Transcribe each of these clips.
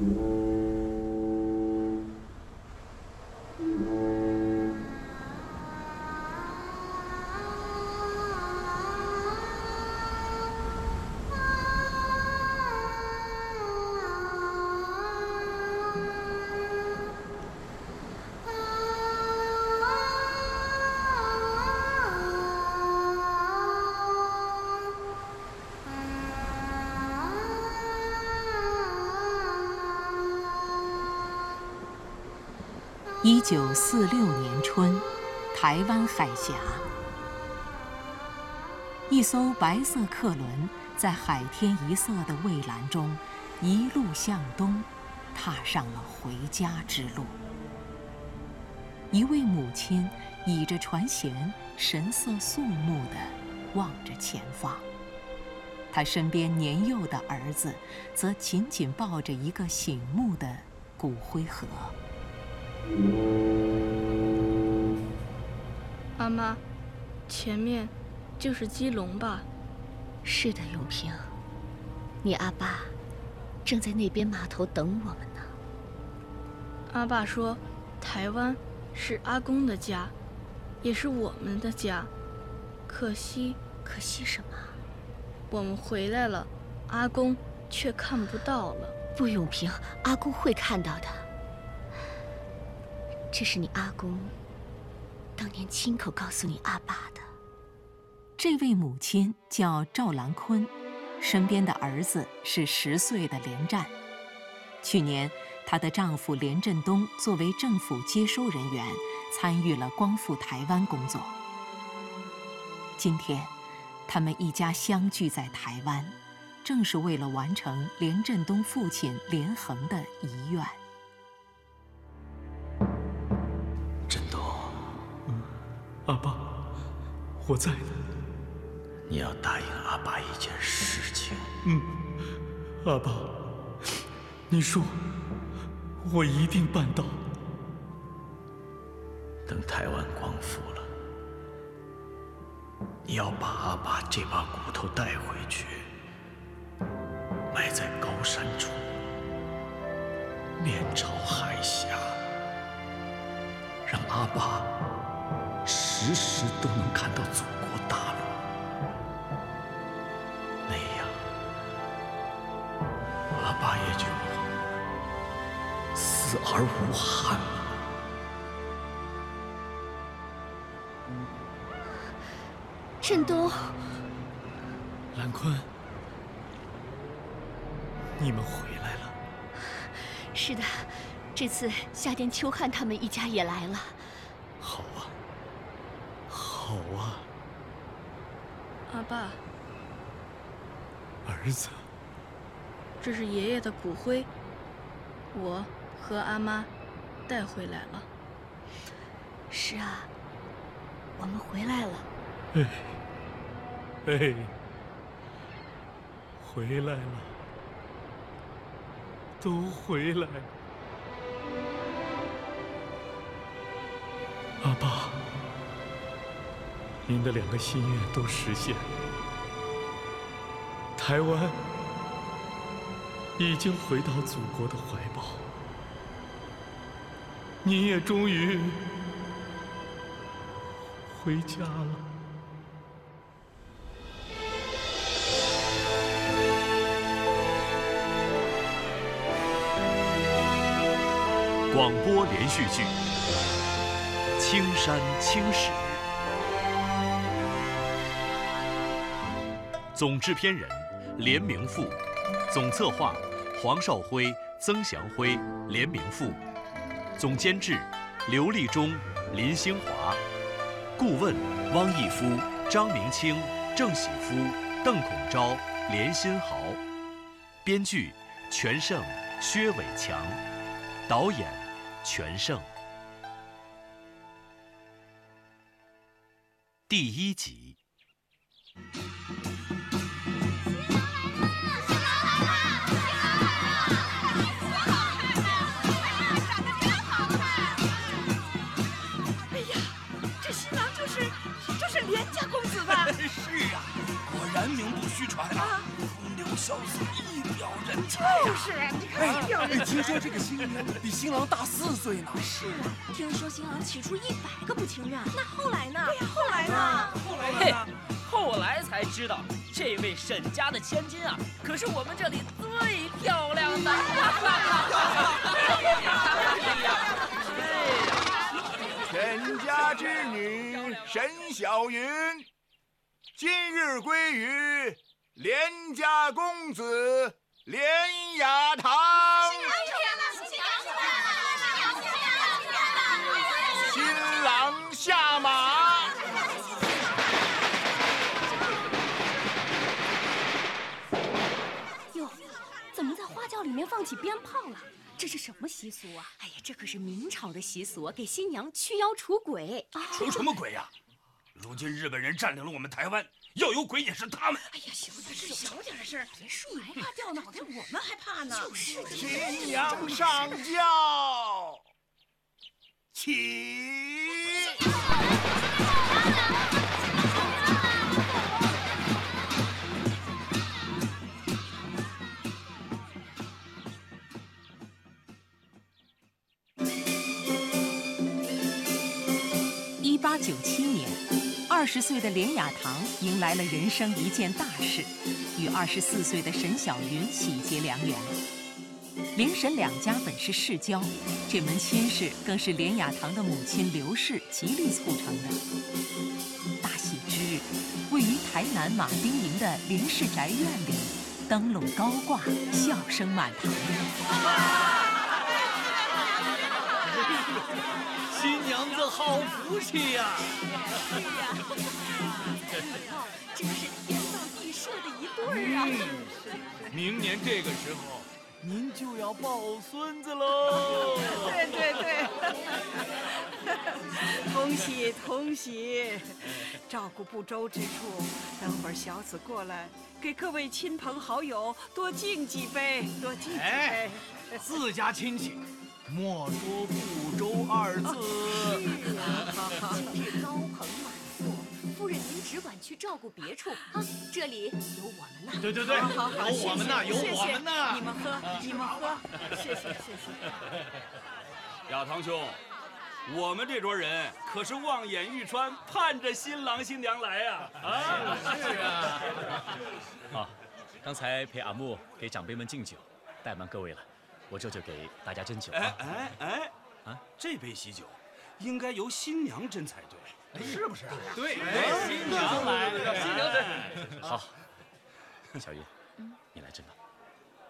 Mm-hmm. 一九四六年春，台湾海峡，一艘白色客轮在海天一色的蔚蓝中，一路向东，踏上了回家之路。一位母亲倚着船舷，神色肃穆地望着前方。她身边年幼的儿子，则紧紧抱着一个醒目的骨灰盒。阿妈，前面就是基隆吧？是的，永平，你阿爸正在那边码头等我们呢。阿爸说，台湾是阿公的家，也是我们的家。可惜，可惜什么？我们回来了，阿公却看不到了。不，永平，阿公会看到的。这是你阿公当年亲口告诉你阿爸的。这位母亲叫赵兰坤，身边的儿子是十岁的连战。去年，她的丈夫连振东作为政府接收人员，参与了光复台湾工作。今天，他们一家相聚在台湾，正是为了完成连振东父亲连横的遗愿。我在呢。你要答应阿爸一件事情。嗯，阿爸，你说，我一定办到。等台湾光复了，你要把阿爸这把骨头带回去，埋在高山处，面朝海峡，让阿爸。时时都能看到祖国大陆，那样阿爸也就死而无憾了。振东，兰坤，你们回来了。是的，这次夏天秋汉他们一家也来了。好啊。好啊，阿爸，儿子，这是爷爷的骨灰，我和阿妈带回来了。是啊，我们回来了。哎，哎，回来了，都回来了，阿爸。您的两个心愿都实现了，台湾已经回到祖国的怀抱，您也终于回家了。广播连续剧《青山青史》。总制片人：连明富，总策划：黄少辉、曾祥辉、连明富，总监制：刘立忠、林兴华，顾问：汪义夫、张明清、郑喜夫、邓孔昭、连新豪，编剧：全胜、薛伟强，导演：全胜。第一集。虚传啊，风流潇洒，一表人才呀！就是，你看要人才。听说这个新娘比新郎大四岁呢。是啊，听说新郎起初一百个不情愿，那后来呢？对呀，后来呢？后来呢？后来才知道，这位沈家的千金啊，可是我们这里最漂亮的。沈家之女沈小云，今日归于连家公子连雅堂。新郎下马。哟，怎么在花轿里面放起鞭炮了？这是什么习俗啊？哎呀，这可是明朝的习俗，给新娘驱妖除鬼。除什么鬼呀？如今日本人占领了我们台湾，要有鬼也是他们。哎呀，小点声，小点声，别说，你怕掉脑袋，我们还怕呢。就是，新娘上轿，起。一八九七年，二十岁的连雅堂迎来了人生一件大事，与二十四岁的沈小云喜结良缘。连沈两家本是世交，这门亲事更是连雅堂的母亲刘氏极力促成的。大喜之日，位于台南马丁营的林氏宅院里，灯笼高挂，笑声满堂。新娘子好福气呀！是呀，真是天造地设的一对啊！明年这个时候，您就要抱孙子喽！对对对，恭喜恭喜！照顾不周之处，等会儿小子过来，给各位亲朋好友多敬几杯，多敬几杯。自家亲戚。莫说不周二字。是啊，今日高朋满座，夫人您只管去照顾别处啊，这里有我们呢。对对对，有我们呢，有我们呢。你们喝，你们喝，谢谢谢谢。亚堂兄，我们这桌人可是望眼欲穿，盼着新郎新娘来呀！啊，是啊。好，刚才陪阿木给长辈们敬酒，怠慢各位了。我这就给大家斟酒。哎哎哎，啊，这杯喜酒应该由新娘斟才对，是不是？对，新娘来，新娘斟。好，小云，你来斟吧。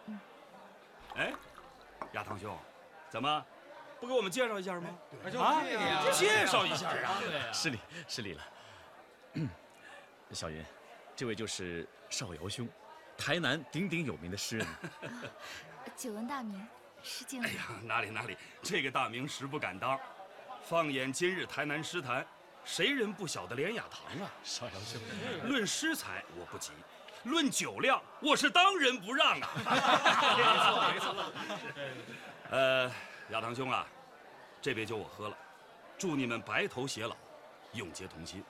嗯。哎，亚堂兄，怎么不给我们介绍一下吗？啊，介绍一下啊！失礼，失礼了。小云，这位就是邵尧兄，台南鼎鼎有名的诗人。久闻大名，失敬。哎呀，哪里哪里，这个大名实不敢当。放眼今日台南诗坛，谁人不晓得连雅堂啊？少阳兄，论诗才我不及，论酒量我是当仁不让啊。没错没错。呃，雅堂兄啊，这杯酒我喝了，祝你们白头偕老，永结同心。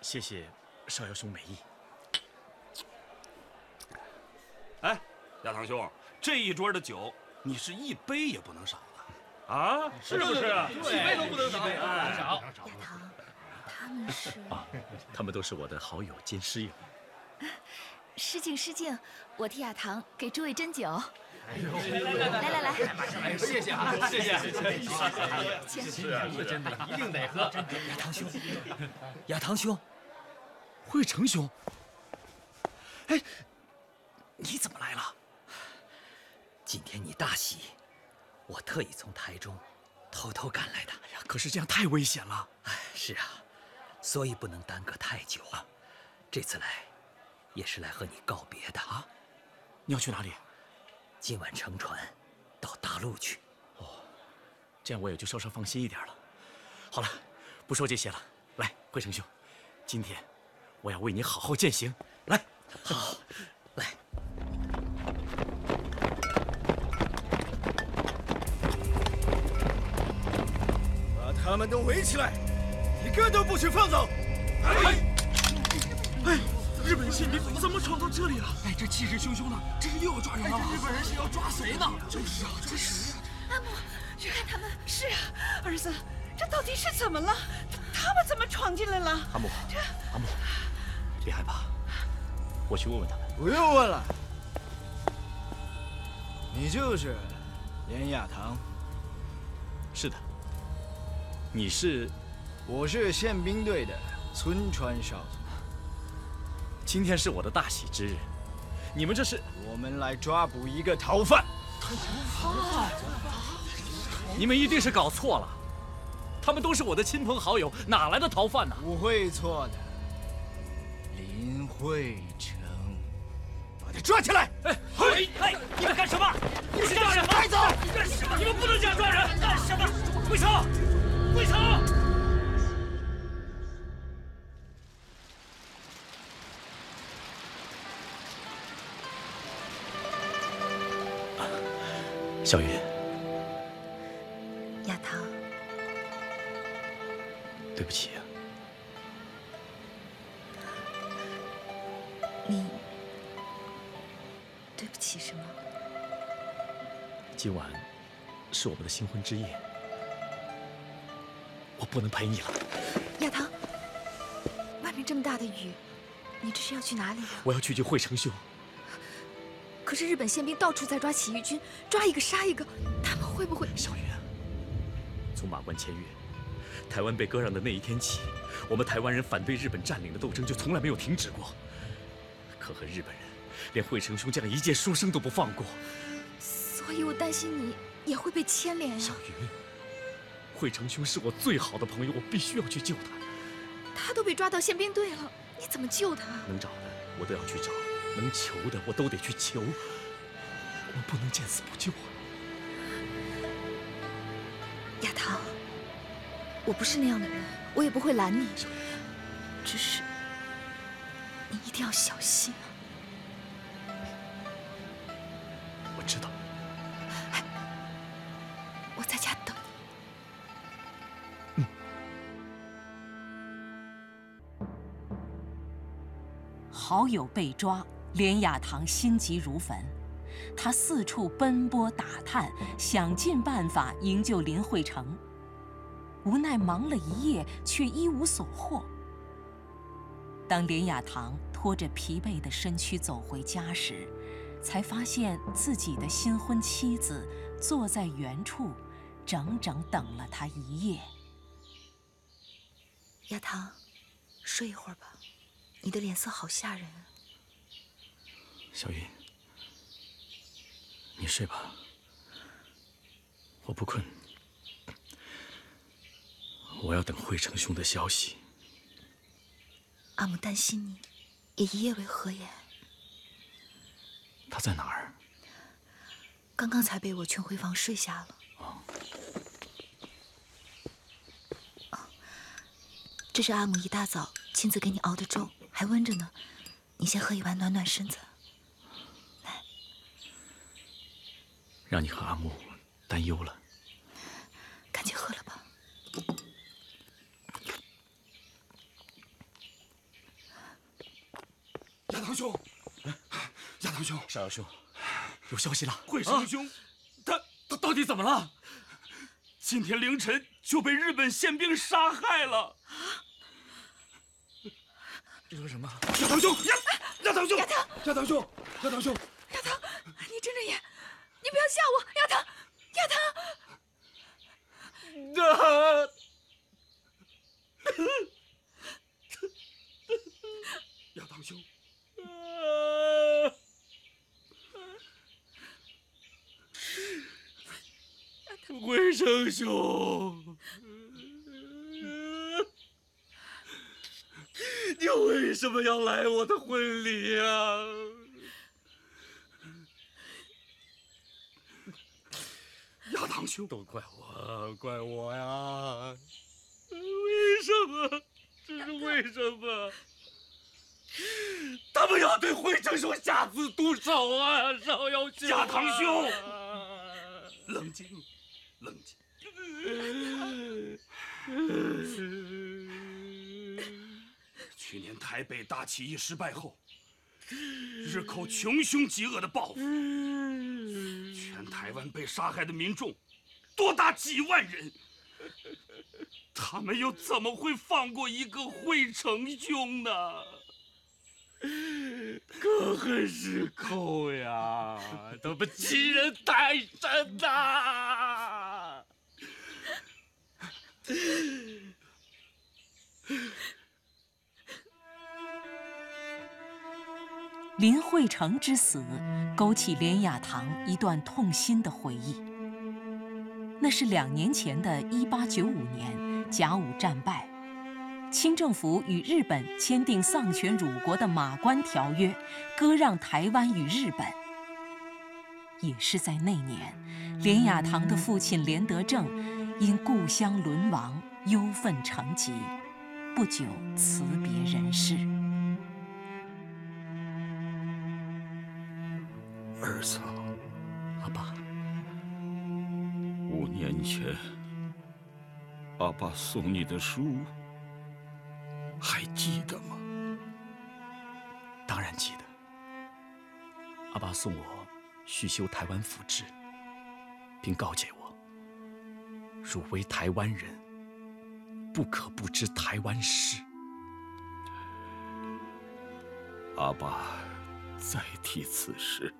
谢谢少阳兄美意。哎，亚堂兄。这一桌的酒，你是一杯也不能少的，啊，是不是？一杯都不能少。亚堂，他们是啊，他们都是我的好友兼师友。失敬失敬，我替亚堂给诸位斟酒。来来来，谢谢啊，谢谢。是啊，真的，一定得喝。亚堂兄，亚堂兄，惠成兄，哎，你怎么来了？今天你大喜，我特意从台中偷偷赶来的。哎呀，可是这样太危险了。哎，是啊，所以不能耽搁太久啊。这次来，也是来和你告别的啊。你要去哪里？今晚乘船到大陆去。哦，这样我也就稍稍放心一点了。好了，不说这些了。来，惠成兄，今天我要为你好好践行。来，好，来。他们都围起来，一个都不许放走！哎，哎，日本宪兵怎么闯到这里了？哎，这气势汹汹的，这是又要抓人了吗？日本人是要抓谁呢？就是啊，抓谁呀？阿木，去看他们。是啊，儿子，这到底是怎么了？他们怎么闯进来了？阿母，阿木，别害怕，我去问问他们。不用问了，你就是连亚堂。你是？我是宪兵队的村川少佐。今天是我的大喜之日，你们这是？我们来抓捕一个逃犯。逃犯？你们一定是搞错了，他们都是我的亲朋好友，哪来的逃犯呢？不会错的，林慧成，把他抓起来！哎，嘿，哎，你们干什么？你是抓人吗？带走！干什么？你们不能这样抓人！干什么？慧成！慧成，小云，亚堂，对不起啊。你对不起什么？今晚是我们的新婚之夜。我不能陪你了，亚堂。外面这么大的雨，你这是要去哪里？我要去救惠成兄。可是日本宪兵到处在抓起义军，抓一个杀一个，他们会不会？小云，从马关签约，台湾被割让的那一天起，我们台湾人反对日本占领的斗争就从来没有停止过。可恨日本人连惠成兄这样一介书生都不放过，所以我担心你也会被牵连呀。小云。惠成兄是我最好的朋友，我必须要去救他。他都被抓到宪兵队了，你怎么救他？能找的我都要去找，能求的我都得去求。我们不能见死不救啊！亚堂，我不是那样的人，我也不会拦你。只是你一定要小心啊！好友被抓，连雅堂心急如焚，他四处奔波打探，想尽办法营救林惠成。无奈忙了一夜，却一无所获。当连雅堂拖着疲惫的身躯走回家时，才发现自己的新婚妻子坐在原处，整整等了他一夜。亚堂，睡一会儿吧。你的脸色好吓人，小云，你睡吧，我不困，我要等惠成兄的消息。阿母担心你，也一夜未合眼。他在哪儿？刚刚才被我劝回房睡下了。这是阿母一大早亲自给你熬的粥。还温着呢，你先喝一碗暖暖身子。来，让你和阿木担忧了。赶紧喝了吧。亚堂兄，亚堂兄，少阳兄，有消息了。惠生兄，他他到底怎么了？今天凌晨就被日本宪兵杀害了。你说什么？亚堂兄，亚亚堂兄，亚堂，亚堂兄，亚堂兄，亚堂，你睁着眼，你不要吓我，亚堂，亚堂。亚堂兄，惠成兄。你为什么要来我的婚礼呀？亚堂兄，都怪我，怪我呀！为什么？这是为什么？他们要对惠成兄下此毒手啊！少瑶兄，亚堂兄，冷静，冷静。去年台北大起义失败后，日寇穷凶极恶的报复，全台湾被杀害的民众多达几万人，他们又怎么会放过一个惠成兄呢？可恨日寇呀！他们欺人太甚呐！林惠成之死，勾起连雅堂一段痛心的回忆。那是两年前的1895年，甲午战败，清政府与日本签订丧权辱国的《马关条约》，割让台湾与日本。也是在那年，连雅堂的父亲连德正因故乡沦亡，忧愤成疾，不久辞别人世。儿子，阿爸，五年前阿爸送你的书，还记得吗？当然记得。阿爸送我续修台湾府志，并告诫我：汝为台湾人，不可不知台湾事。阿爸再提此事。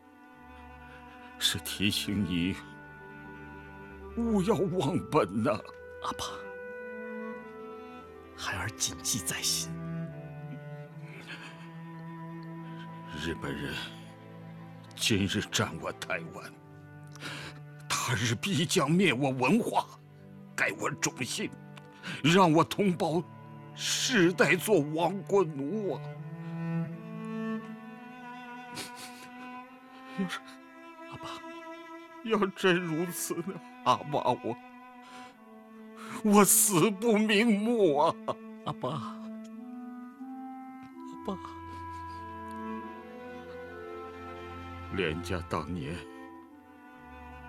是提醒你，勿要忘本呐，阿爸。孩儿谨记在心。日本人今日占我台湾，他日必将灭我文化，改我种姓，让我同胞世代做亡国奴啊！要是……阿爸，要真如此呢，阿爸我我死不瞑目啊！阿爸，阿爸，连家当年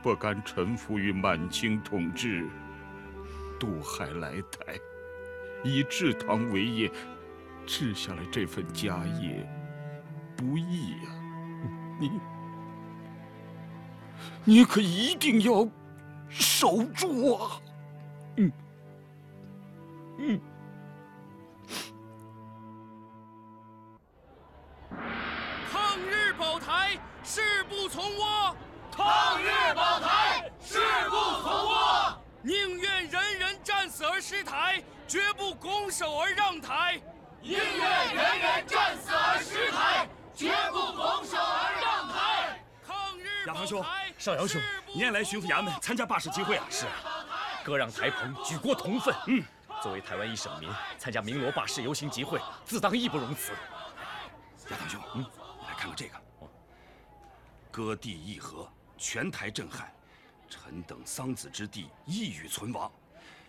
不甘臣服于满清统治，渡海来台，以制糖为业，治下来这份家业不易呀，你。你可一定要守住啊！嗯，嗯。抗日保台，誓不从倭；抗日保台，誓不从倭。宁愿人人战死而失台，绝不拱手而让台；宁愿人人战死而失台，绝不拱手而让台。抗日亚堂兄。少尧兄，你也来巡抚衙门参加罢市集会啊？是啊，割让台澎，举国同愤。嗯，作为台湾一省民，参加鸣锣罢市游行集会，自当义不容辞。亚堂兄，嗯，你来看看这个。割地议和，全台震撼，臣等桑梓之地一语存亡，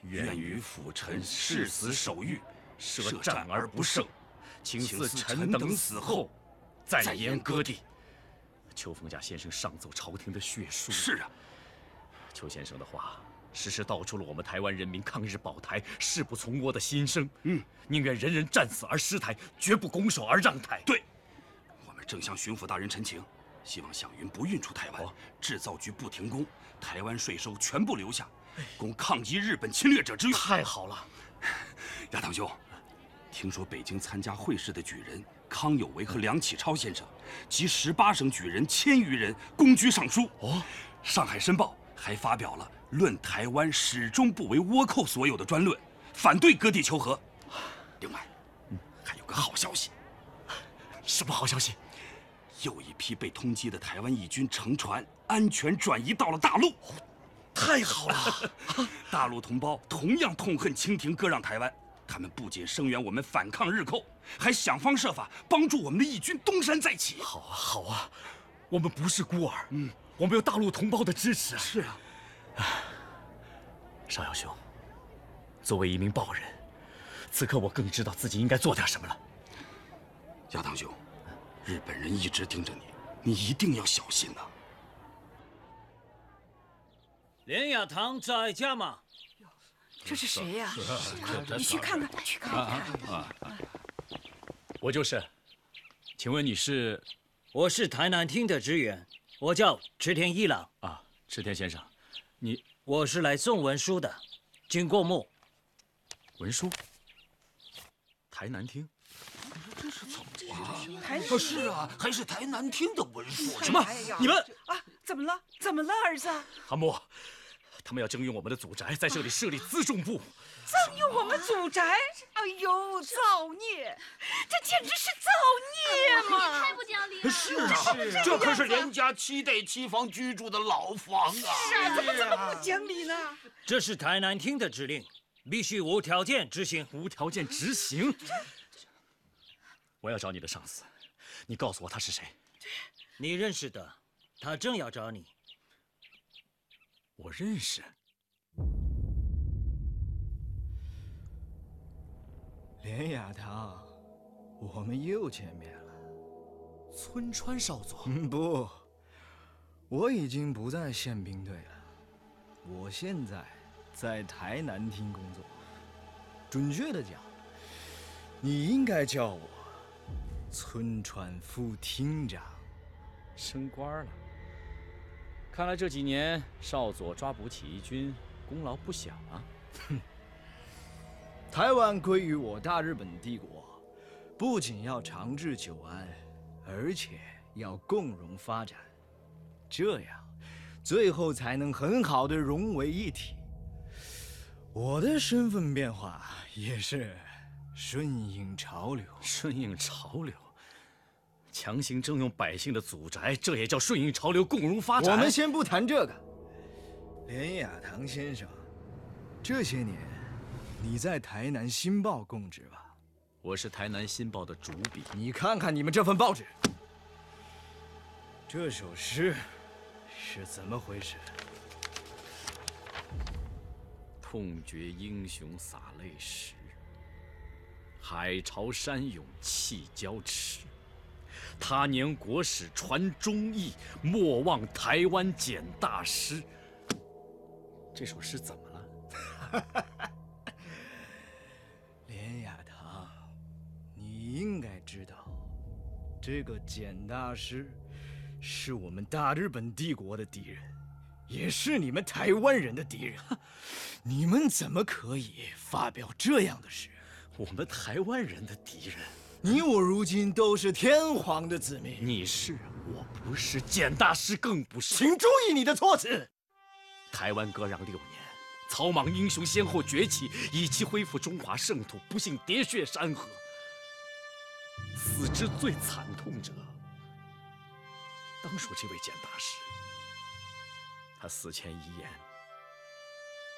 愿与辅臣誓死守御，舍战而不胜，请赐臣等死后再言割地。邱逢甲先生上奏朝廷的血书。是啊，邱先生的话，时时道出了我们台湾人民抗日保台、誓不从倭的心声。嗯，宁愿人人战死而失台，绝不拱手而让台。对，我们正向巡抚大人陈情，希望响云不运出台湾，制造局不停工，台湾税收全部留下，供抗击日本侵略者之用。太好了，亚堂兄，听说北京参加会试的举人。康有为和梁启超先生及十八省举人千余人公居上书。哦，《上海申报》还发表了《论台湾始终不为倭寇所有》的专论，反对割地求和。另外，还有个好消息。什么好消息？又一批被通缉的台湾义军乘船安全转移到了大陆。太好了！大陆同胞同样痛恨清廷割让台湾。他们不仅声援我们反抗日寇，还想方设法帮助我们的义军东山再起。好啊，好啊，我们不是孤儿，嗯，我们有大陆同胞的支持啊。是啊，少尧兄，作为一名报人，此刻我更知道自己应该做点什么了。亚堂兄，日本人一直盯着你，你一定要小心呐。连雅堂在家吗？这是谁呀？你去看看，去看看。我就是。请问你是？我是台南厅的职员，我叫池田一郎。啊，池田先生，你我是来送文书的，请过目。文书？台南厅？这是怎么了？是啊，还是台南厅的文书。什么？你们啊？怎么了？怎么了，儿子？阿木，他们要征用我们的祖宅，在这里设立辎重部。征用我们祖宅？哎呦，造孽！这简直是造孽嘛！太不讲理了！是啊，这可是连家七代七房居住的老房啊！是啊，怎么这么不讲理呢？这是台南厅的指令，必须无条件执行。无条件执行？我要找你的上司，你告诉我他是谁？你认识的，他正要找你。我认识。连雅堂，我们又见面了。村川少佐，嗯不，我已经不在宪兵队了。我现在在台南厅工作。准确的讲，你应该叫我村川副厅长。升官了。看来这几年少佐抓捕起义军，功劳不小啊。哼。台湾归于我大日本帝国，不仅要长治久安，而且要共荣发展，这样，最后才能很好的融为一体。我的身份变化也是顺应潮流。顺应潮流，强行征用百姓的祖宅，这也叫顺应潮流、共荣发展？我们先不谈这个，连雅堂先生，这些年。你在台南新报供职吧？我是台南新报的主笔。你看看你们这份报纸，这首诗是怎么回事？痛觉英雄洒泪时，海潮山涌气交驰。他年国史传忠义，莫忘台湾简大师。这首诗怎么了？连雅堂你应该知道，这个简大师是我们大日本帝国的敌人，也是你们台湾人的敌人。你们怎么可以发表这样的诗？我们台湾人的敌人，你我如今都是天皇的子民。你是，我不是，简大师更不是。请注意你的措辞。台湾割让六年，草莽英雄先后崛起，以期恢复中华圣土，不幸喋血山河。死之最惨痛者，当属这位简大师。他死前遗言：“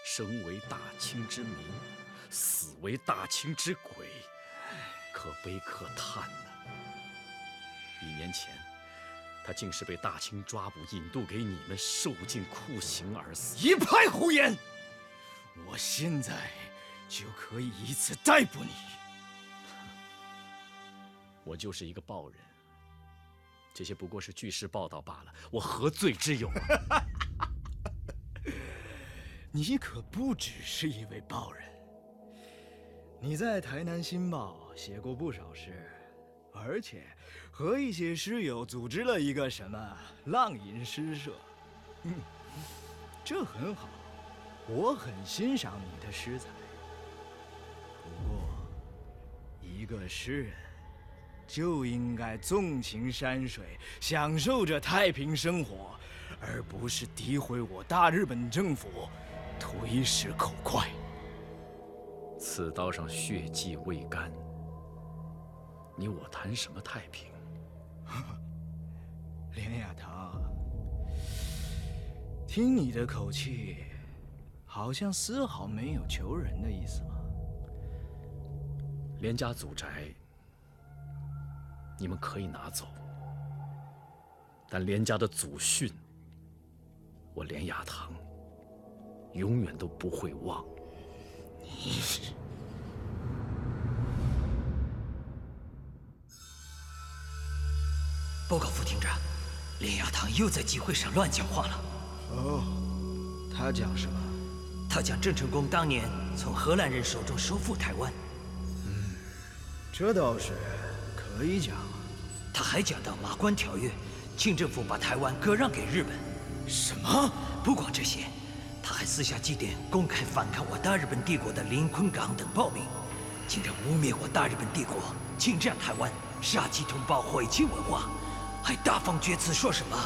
生为大清之民，死为大清之鬼，可悲可叹呐！”一年前，他竟是被大清抓捕，引渡给你们受尽酷刑而死。一派胡言！我现在就可以以此逮捕你。我就是一个报人，这些不过是据实报道罢了，我何罪之有？啊 你可不只是一位报人，你在台南新报写过不少诗，而且和一些诗友组织了一个什么浪吟诗社。嗯，这很好，我很欣赏你的诗才。不过，一个诗人。就应该纵情山水，享受着太平生活，而不是诋毁我大日本政府，图一时口快。刺刀上血迹未干，你我谈什么太平？连雅堂，听你的口气，好像丝毫没有求人的意思吧。连家祖宅。你们可以拿走，但连家的祖训，我连雅堂永远都不会忘。你报告副厅长，林雅堂又在集会上乱讲话了。哦，他讲什么？他讲郑成功当年从荷兰人手中收复台湾。嗯，这倒是。可以讲。他还讲到《马关条约》，清政府把台湾割让给日本。什么？不光这些，他还私下祭奠公开反抗我大日本帝国的林坤港等暴民，竟然污蔑我大日本帝国侵占台湾，杀鸡同胞，毁其文化，还大放厥词说什么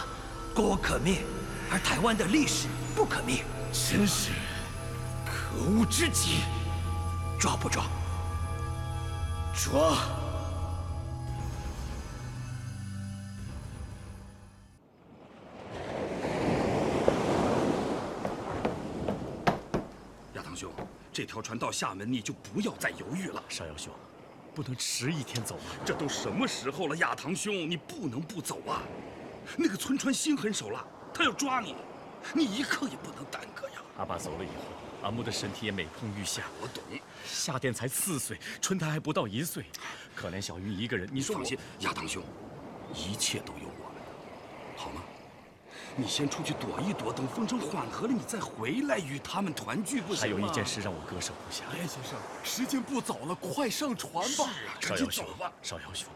国可灭，而台湾的历史不可灭。真是可恶之极！抓不抓？抓！亚堂兄，这条船到厦门，你就不要再犹豫了。少妖兄，不能迟一天走啊！这都什么时候了，亚堂兄，你不能不走啊！那个村川心狠手辣，他要抓你，你一刻也不能耽搁呀！阿爸走了以后，阿木的身体也每况愈下。我懂，夏天才四岁，春台还不到一岁，可怜小云一个人。你说放心，亚堂兄，一切都有我们的，好吗？你先出去躲一躲，等风声缓和了，你再回来与他们团聚，不行还有一件事让我割舍不下。连先生，时间不早了，快上船吧！是啊，赶紧走吧。少尧兄，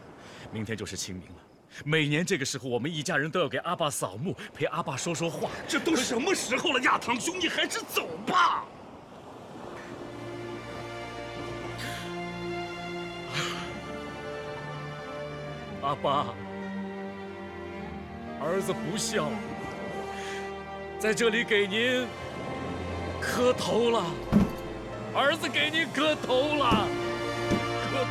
明天就是清明了。每年这个时候，我们一家人都要给阿爸扫墓，陪阿爸说说话。这都什么时候了，亚堂兄，你还是走吧。阿爸，儿子不孝，在这里给您磕头了。儿子给您磕头了，磕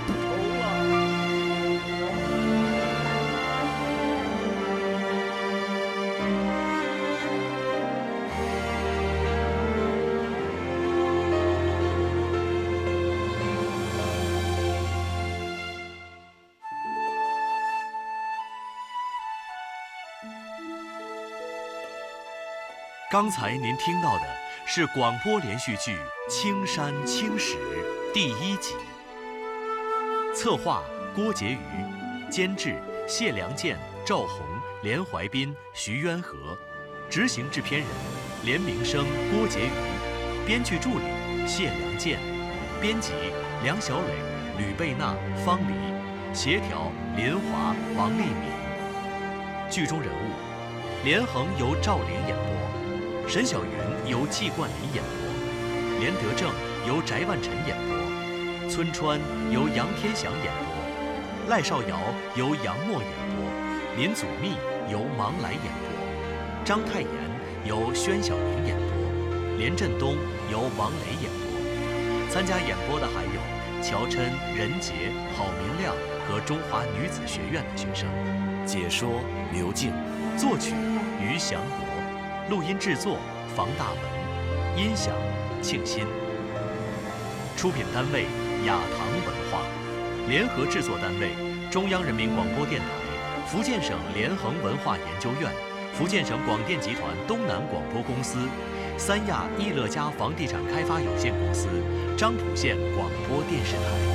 刚才您听到的是广播连续剧《青山青史》第一集，策划郭婕妤，监制谢良健、赵红、连怀斌、徐渊和，执行制片人连明生、郭婕妤，编剧助理谢良健，编辑梁小磊、吕贝娜、方黎，协调林华、王丽敏。剧中人物，连横由赵琳演播。沈小云由季冠霖演播，连德正由翟万晨演播，村川由杨天祥演播，赖少尧由杨默演播，林祖密由芒来演播，张泰炎由宣晓明演播，连振东由王雷演播。参加演播的还有乔琛、任杰、郝明亮和中华女子学院的学生。解说刘静，作曲于祥国。录音制作房大门，音响庆新。出品单位雅堂文化，联合制作单位中央人民广播电台、福建省联合文化研究院、福建省广电集团东南广播公司、三亚易乐家房地产开发有限公司、漳浦县广播电视台。